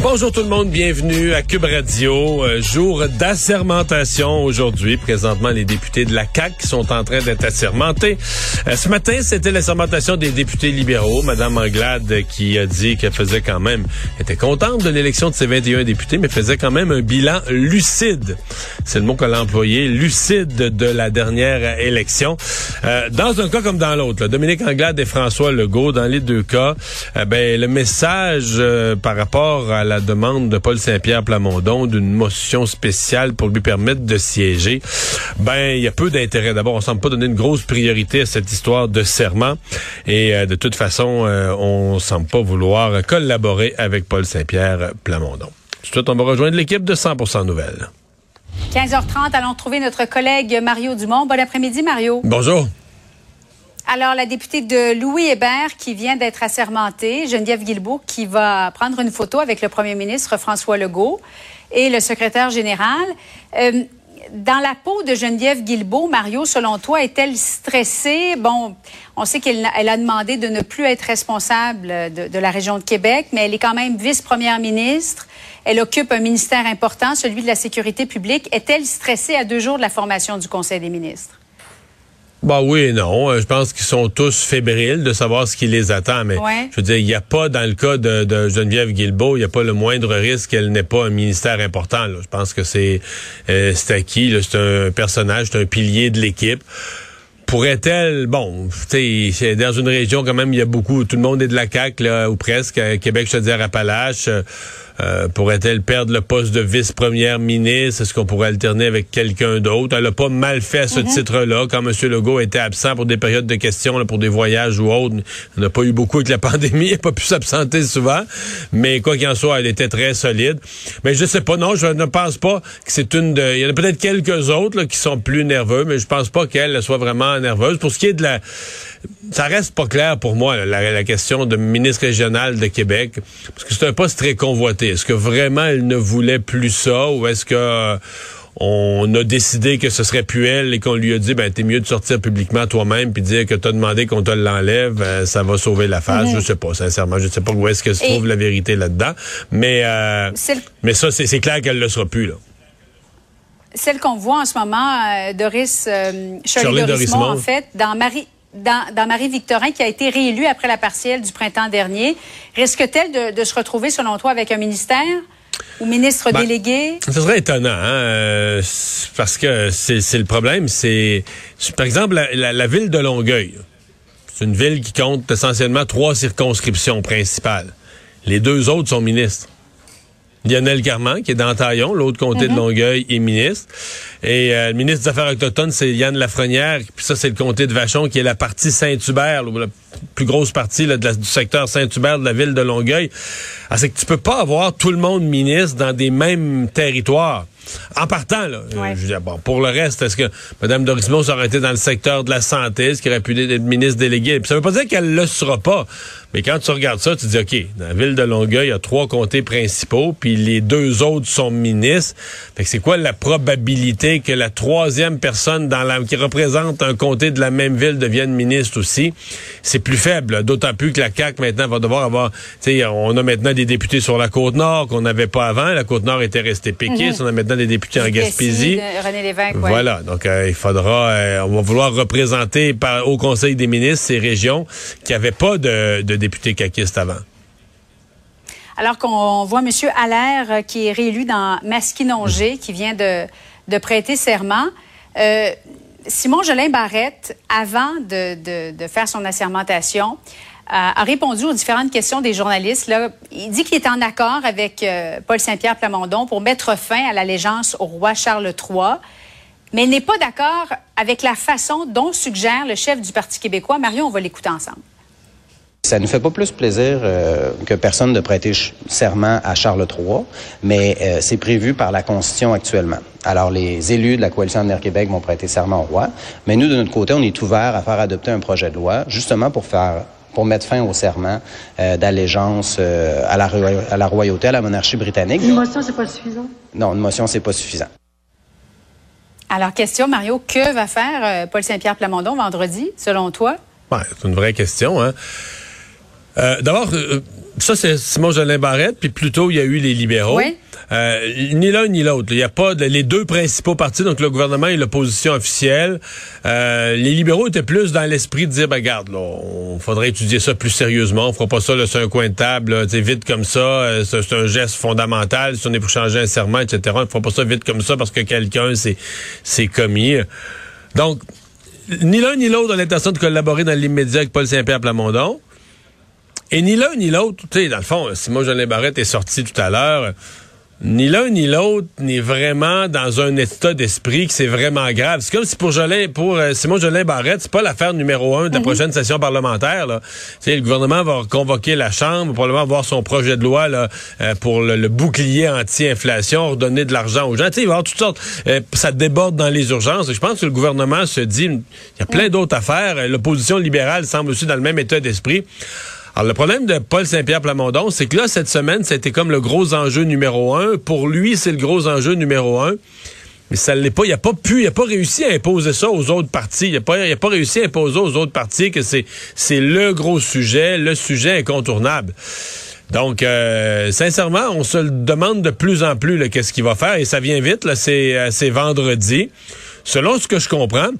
Bonjour tout le monde, bienvenue à Cube Radio. Euh, jour d'assermentation aujourd'hui. Présentement, les députés de la CAQ sont en train d'être assermentés. Euh, ce matin, c'était l'assermentation des députés libéraux. Madame Anglade qui a dit qu'elle faisait quand même, était contente de l'élection de ses 21 députés, mais faisait quand même un bilan lucide. C'est le mot qu'elle a employé, lucide de la dernière élection. Euh, dans un cas comme dans l'autre, Dominique Anglade et François Legault, dans les deux cas, euh, ben, le message euh, par rapport à la demande de Paul Saint-Pierre Plamondon d'une motion spéciale pour lui permettre de siéger, ben il y a peu d'intérêt. D'abord, on semble pas donner une grosse priorité à cette histoire de serment et euh, de toute façon, euh, on semble pas vouloir collaborer avec Paul Saint-Pierre Plamondon. Tout on va rejoindre l'équipe de 100% Nouvelles. 15h30, allons trouver notre collègue Mario Dumont. Bon après-midi, Mario. Bonjour. Alors, la députée de Louis Hébert qui vient d'être assermentée, Geneviève Guilbeault, qui va prendre une photo avec le premier ministre François Legault et le secrétaire général. Euh, dans la peau de Geneviève Guilbeault, Mario, selon toi, est-elle stressée? Bon, on sait qu'elle elle a demandé de ne plus être responsable de, de la région de Québec, mais elle est quand même vice-première ministre. Elle occupe un ministère important, celui de la sécurité publique. Est-elle stressée à deux jours de la formation du Conseil des ministres? Bah oui et non. Euh, Je pense qu'ils sont tous fébriles de savoir ce qui les attend. Mais Ouais. je veux dire, il n'y a pas dans le cas de, de Geneviève Guilbeault, il n'y a pas le moindre risque qu'elle n'ait pas un ministère important. là. Je pense que c'est euh, c'est acquis. C'est un personnage, c'est un pilier de l'équipe. Pourrait-elle, bon, tu sais, dans une région quand même, il y a beaucoup, tout le monde est de la CAQ, là, ou presque, euh, Québec, Chaudière-Appalaches. Euh, euh, pourrait-elle perdre le poste de vice-première ministre? Est-ce qu'on pourrait alterner avec quelqu'un d'autre? Elle a pas mal fait à ce titre-là. Quand M. Legault était absent pour des périodes de questions, là, pour des voyages ou autres, il n'a pas eu beaucoup avec la pandémie. Il n'a pas pu s'absenter souvent. Mais quoi qu'il en soit, elle était très solide. Mais je sais pas, non, je ne pense pas que c'est une de... Il y en a peut-être quelques autres là, qui sont plus nerveux, mais je pense pas qu'elle soit vraiment nerveuse. Pour ce qui est de la... Ça reste pas clair pour moi, là, la, la question de ministre régional de Québec, parce que c'est un poste très convoité. Est-ce que vraiment elle ne voulait plus ça, ou est-ce que euh, on a décidé que ce serait plus elle et qu'on lui a dit, ben t'es mieux de sortir publiquement toi-même puis dire que t'as demandé qu'on te l'enlève, euh, ça va sauver la face? Je sais pas, sincèrement, je sais pas où est-ce que se Et- trouve la vérité là-dedans, mais euh, C'est le- mais ça c'est clair qu'elle le sera plus là. Celle qu'on voit en ce moment, Doris, Shirley Dorismont. en fait, dans Marie. Dans, dans Marie-Victorin, qui a été réélue après la partielle du printemps dernier, risque-t-elle de, de se retrouver, selon toi, avec un ministère ou ministre Ben, délégué? Ce serait étonnant, hein, euh, parce que c'est le problème, c'est c'est- par exemple la, la- la ville de Longueuil. C'est une ville qui compte essentiellement trois circonscriptions principales. Les deux autres sont ministres. Lionel Carman, qui est dans Taillon, l'autre comté de Longueuil, est ministre. Et euh, le ministre des Affaires autochtones, c'est Yann Lafrenière. Puis ça, c'est le comté de Vachon, qui est la partie Saint-Hubert, la plus grosse partie là, de la- du secteur Saint-Hubert de la ville de Longueuil. Ah, c'est que tu peux pas avoir tout le monde ministre dans des mêmes territoires. En partant, là, euh, je veux bon, pour le reste, est-ce que Mme Dorismos aurait été dans le secteur de la santé, ce qui aurait pu être ministre délégué? Puis ça veut pas dire qu'elle le sera pas. Mais quand tu regardes ça, tu dis, OK, dans la ville de Longueuil, il y a trois comtés principaux, puis les deux autres sont ministres. Fait que c'est quoi la probabilité que la troisième personne dans la, qui représente un comté de la même ville devienne ministre aussi? C'est plus faible, d'autant plus que la CAQ maintenant va devoir avoir, tu sais, on a maintenant des députés sur la Côte-Nord qu'on n'avait pas avant. La Côte-Nord était restée péquiste. Mhm. On a maintenant des députés en Gaspésie. René Lévesque, Voilà. Donc, euh, il faudra, euh, on va vouloir représenter par, au Conseil des ministres ces régions qui n'avaient pas de, de député caquiste avant. Alors qu'on voit M. Allaire, euh, qui est réélu dans Masquinongé, qui vient de, de prêter serment. Euh, Simon Jolin Barrette, avant de, de, faire son assermentation, euh, a répondu aux différentes questions des journalistes. Là. Il dit qu'il est en accord avec Paul Saint-Pierre Plamondon pour mettre fin à l'allégeance au roi Charles III, mais n'est pas d'accord avec la façon dont suggère le chef du Parti québécois. Marion, on va l'écouter ensemble. Ça ne fait pas plus plaisir euh, que personne de prêter serment à Charles III, mais euh, c'est prévu par la Constitution actuellement. Alors, les élus de la Coalition Avenir Québec vont prêter serment au roi, mais nous, de notre côté, on est ouvert à faire adopter un projet de loi, justement pour faire pour mettre fin au serment euh, d'allégeance à, la, à la royauté, à la monarchie britannique. Une motion, c'est pas suffisant? Non, une motion, c'est pas suffisant. Alors, question, Mario, que va faire Paul Saint-Pierre Plamondon vendredi, selon toi? c'est une vraie question, hein? Euh, d'abord, euh, ça, c'est Simon Jolin Barrette, puis plutôt, il y a eu les libéraux. Euh, ni l'un ni l'autre. Il n'y a pas de, les deux principaux partis, donc le gouvernement et l'opposition officielle. les libéraux étaient plus dans l'esprit de dire, ben regarde, là, on faudrait étudier ça plus sérieusement. On fera pas ça là, sur un coin de table, vite comme ça. c'est un geste fondamental. Si on est pour changer un serment, etc., on ne fera pas ça vite comme ça parce que quelqu'un s'est commis. Donc, ni l'un ni l'autre ont l'intention de collaborer dans l'immédiat avec Paul Saint-Pierre Plamondon. Et ni l'un ni l'autre, tu sais, dans le fond, Simon Jolin Barrette est sorti tout à l'heure. Ni l'un ni l'autre n'est vraiment dans un état d'esprit que c'est vraiment grave. C'est comme si pour Jolin, pour euh, Simon Jolin Barrette, c'est pas l'affaire numéro un de la mhm. prochaine session parlementaire. Là. sais, le gouvernement va convoquer la Chambre, probablement voir son projet de loi là, euh, pour le, bouclier anti-inflation, redonner de l'argent aux gens. sais, il va y avoir toutes sortes. Euh, ça déborde dans les urgences. je pense que le gouvernement se dit, il y a plein mhm. d'autres affaires. L'opposition libérale semble aussi dans le même état d'esprit. Alors, le problème de Paul Saint-Pierre Plamondon, c'est que là, cette semaine, c'était comme le gros enjeu numéro un. Pour lui, c'est le gros enjeu numéro un. Mais ça l'est pas. Il n'a pas pu, il n'a pas réussi à imposer ça aux autres partis. Il n'a pas, pas réussi à imposer aux autres partis que c'est, c'est le gros sujet, le sujet incontournable. Donc, euh, sincèrement, on se le demande de plus en plus qu'est-ce qu'il va faire. Et ça vient vite, c'est, euh, c'est vendredi. Selon ce que je comprends,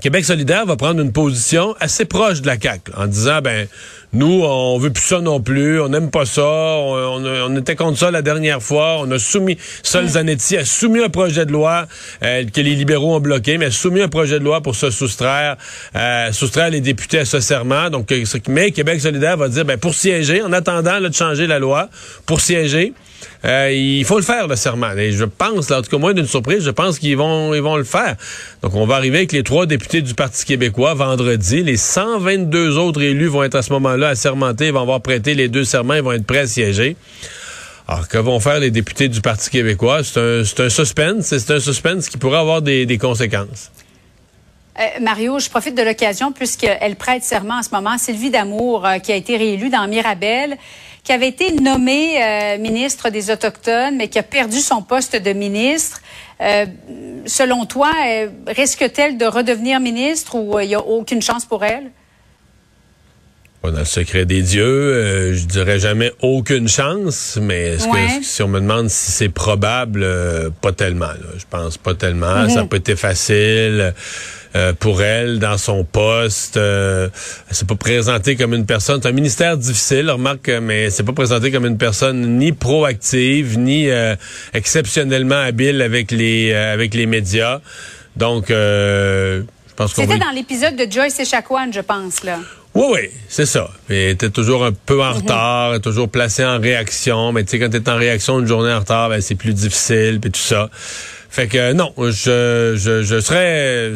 Québec solidaire va prendre une position assez proche de la CAQ en disant ben nous on veut plus ça non plus, on n'aime pas ça, on, était contre ça la dernière fois, on a soumis Sol Zanetti a soumis un projet de loi euh, que les libéraux ont bloqué, mais a soumis un projet de loi pour se soustraire euh, soustraire les députés à ce serment. Donc euh, mais Québec solidaire va dire ben pour siéger en attendant de changer la loi, pour siéger euh, il faut le faire, le serment. Je pense, là, en tout cas, moins d'une surprise, je pense qu'ils vont, ils vont le faire. Donc, on va arriver avec les trois députés du Parti québécois vendredi. Les 122 autres élus vont être à ce moment-là assermentés, ils vont avoir prêté les deux serments, ils vont être prêts à siéger. Alors, que vont faire les députés du Parti québécois? C'est un, un suspense. C'est un suspense qui pourrait avoir des, conséquences. Euh, Mario, je profite de l'occasion puisqu'elle prête serment en ce moment. Sylvie Damour, euh, qui a été réélue dans Mirabel, qui avait été nommé euh, ministre des Autochtones, mais qui a perdu son poste de ministre. Euh, selon toi, euh, risque-t-elle de redevenir ministre ou il n'y a aucune chance pour elle? Dans le secret des dieux, je dirais jamais aucune chance, mais si on me demande si c'est probable, pas tellement. Je pense pas tellement. Ça mhm. peut être facile. Euh, pour elle dans son poste. Euh, elle s'est pas présentée comme une personne. C'est un ministère difficile, remarque, mais c'est pas présenté comme une personne ni proactive ni euh, exceptionnellement habile avec les avec les médias. Donc, je pense qu'on. C'était dans l'épisode de Joyce et Echaquan, je pense là. Oui, oui, c'est ça. Elle était toujours un peu en mhm. retard, toujours placée en réaction. Mais tu sais, quand tu es en réaction une journée en retard, ben, c'est plus difficile, puis tout ça. Fait que non, je, je, je serais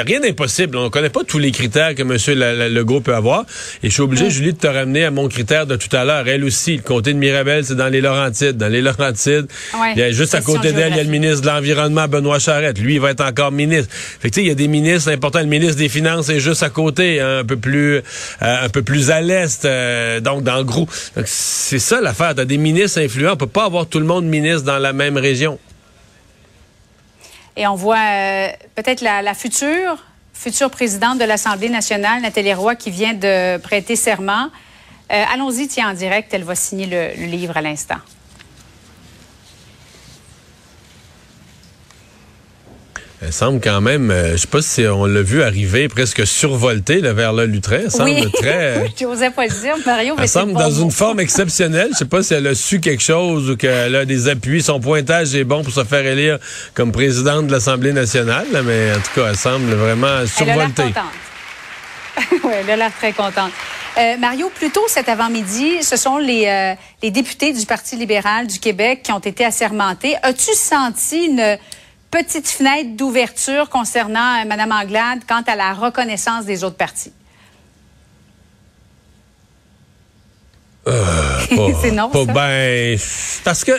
a rien d'impossible. On ne connaît pas tous les critères que M. Legault peut avoir. Et je suis obligé, Julie, de te ramener à mon critère de tout à l'heure. Elle aussi, le comté de Mirabel, c'est dans les Laurentides. Dans les Laurentides, il y a juste à côté d'elle, il y a le ministre de l'Environnement, Benoît Charette. Lui, il va être encore ministre. Fait que, il y a des ministres importants. Le ministre des Finances est juste à côté, hein, un peu plus, euh, un peu plus à l'est. Euh, donc, dans le gros. C'est ça l'affaire. T'as des ministres influents. On peut pas avoir tout le monde ministre dans la même région. Et on voit euh, peut-être la, future, présidente de l'Assemblée nationale, Nathalie Roy, qui vient de prêter serment. Euh, allons-y, tiens, en direct, elle va signer le livre à l'instant. Elle semble quand même, euh, je sais pas si on l'a vu arriver presque survolté vers le Lutrin. Elle semble oui. très. J'osais pas le dire, Mario. Elle semble dans une forme exceptionnelle. Je sais pas si elle a su quelque chose ou qu'elle a des appuis. Son pointage est bon pour se faire élire comme présidente de l'Assemblée nationale, mais en tout cas, elle semble vraiment survoltée. Elle a contente. oui, elle a l'air très contente. Euh, Mario, plus tôt cet avant-midi, ce sont les, euh, les députés du Parti libéral du Québec qui ont été assermentés. As-tu senti une petite fenêtre d'ouverture concernant euh, Mme Anglade quant à la reconnaissance des autres partis? Euh, c'est non. Pas ben, parce que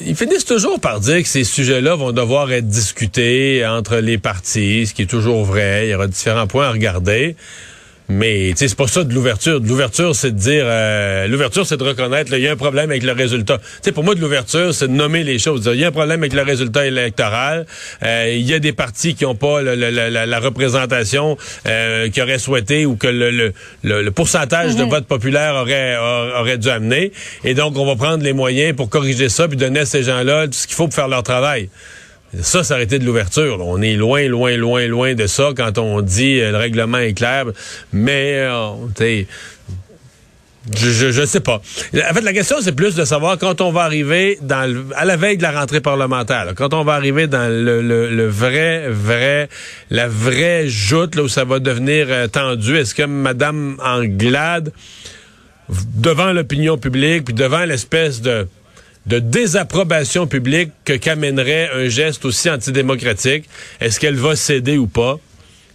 ils finissent toujours par dire que ces sujets-là vont devoir être discutés entre les partis, ce qui est toujours vrai. Il y aura différents points à regarder. Mais c'est pas ça de l'ouverture. De l'ouverture, c'est de dire euh, l'ouverture, c'est de reconnaître il y a un problème avec le résultat. sais, pour moi, de l'ouverture, c'est de nommer les choses. Il y a un problème avec le résultat électoral. Euh, il y a des partis qui n'ont pas la, représentation euh, qu'ils auraient souhaité ou que le, le, pourcentage de mhm. vote populaire aurait, aurait dû amener. Et donc, on va prendre les moyens pour corriger ça puis donner à ces gens-là tout ce qu'il faut pour faire leur travail. Ça, ça aurait été de l'ouverture. On est loin, loin, loin, loin de ça quand on dit euh, le règlement est clair. Mais, euh, je, je, sais pas. En fait, la question, c'est plus de savoir quand on va arriver dans à la veille de la rentrée parlementaire, quand on va arriver dans le, le, vrai, vrai, la vraie joute là, où ça va devenir euh, tendu. Est-ce que Mme Anglade, devant l'opinion publique, puis devant l'espèce de de désapprobation publique que qu'amènerait un geste aussi antidémocratique. Est-ce qu'elle va céder ou pas?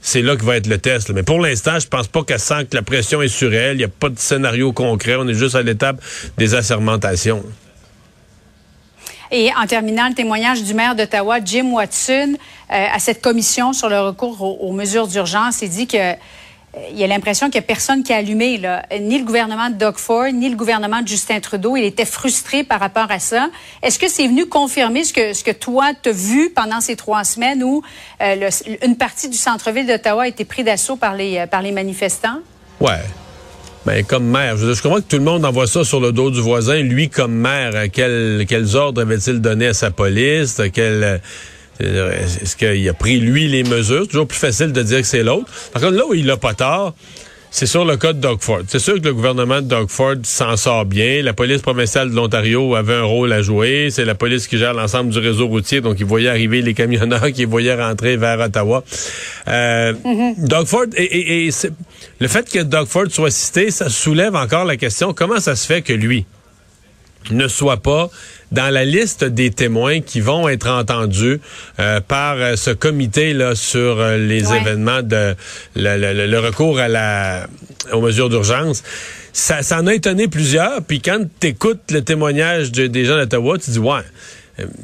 C'est là que va être le test. Mais pour l'instant, je pense pas qu'elle sent que la pression est sur elle. Il n'y a pas de scénario concret. On est juste à l'étape des assermentations. Et en terminant, le témoignage du maire d'Ottawa, Jim Watson, euh, à cette commission sur le recours aux, aux mesures d'urgence, il dit que il y a l'impression qu'il n'y a personne qui a allumé, ni le gouvernement de Doug Ford, ni le gouvernement de Justin Trudeau. Il était frustré par rapport à ça. Est-ce que c'est venu confirmer ce que, toi, tu as vu pendant ces trois semaines où euh, une partie du centre-ville d'Ottawa a été pris d'assaut par les, euh, manifestants? Ouais. Ben, comme maire, je, comprends que tout le monde envoie ça sur le dos du voisin. Lui, comme maire, quel, quels ordres avait-il donné à sa police? Est-ce qu'il a pris, lui, les mesures? Toujours plus facile de dire que c'est l'autre. Par contre, là où il n'a pas tort, c'est sur le cas de Doug Ford. C'est sûr que le gouvernement de Doug Ford s'en sort bien. La police provinciale de l'Ontario avait un rôle à jouer. C'est la police qui gère l'ensemble du réseau routier, donc ils voyaient arriver les camionneurs qui voyaient rentrer vers Ottawa. Euh, mm-hmm. Doug Ford, et, et le fait que Doug Ford soit cité, ça soulève encore la question, comment ça se fait que lui ne soit pas dans la liste des témoins qui vont être entendus euh, par euh, ce comité là sur euh, les événements de le, recours à la aux mesures d'urgence. Ça, ça en a étonné plusieurs. Puis quand tu écoutes le témoignage des gens d'Ottawa, tu dis ouais.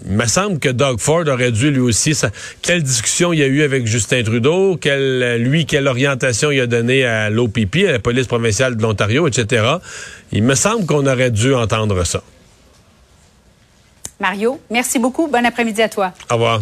Il me semble que Doug Ford aurait dû lui aussi. Ça, quelle discussion il y a eu avec Justin Trudeau, quelle, lui, quelle orientation il a donné à l'OPP, à la police provinciale de l'Ontario, etc. Il me semble qu'on aurait dû entendre ça. Mario, merci beaucoup. Bon après-midi à toi. Au revoir.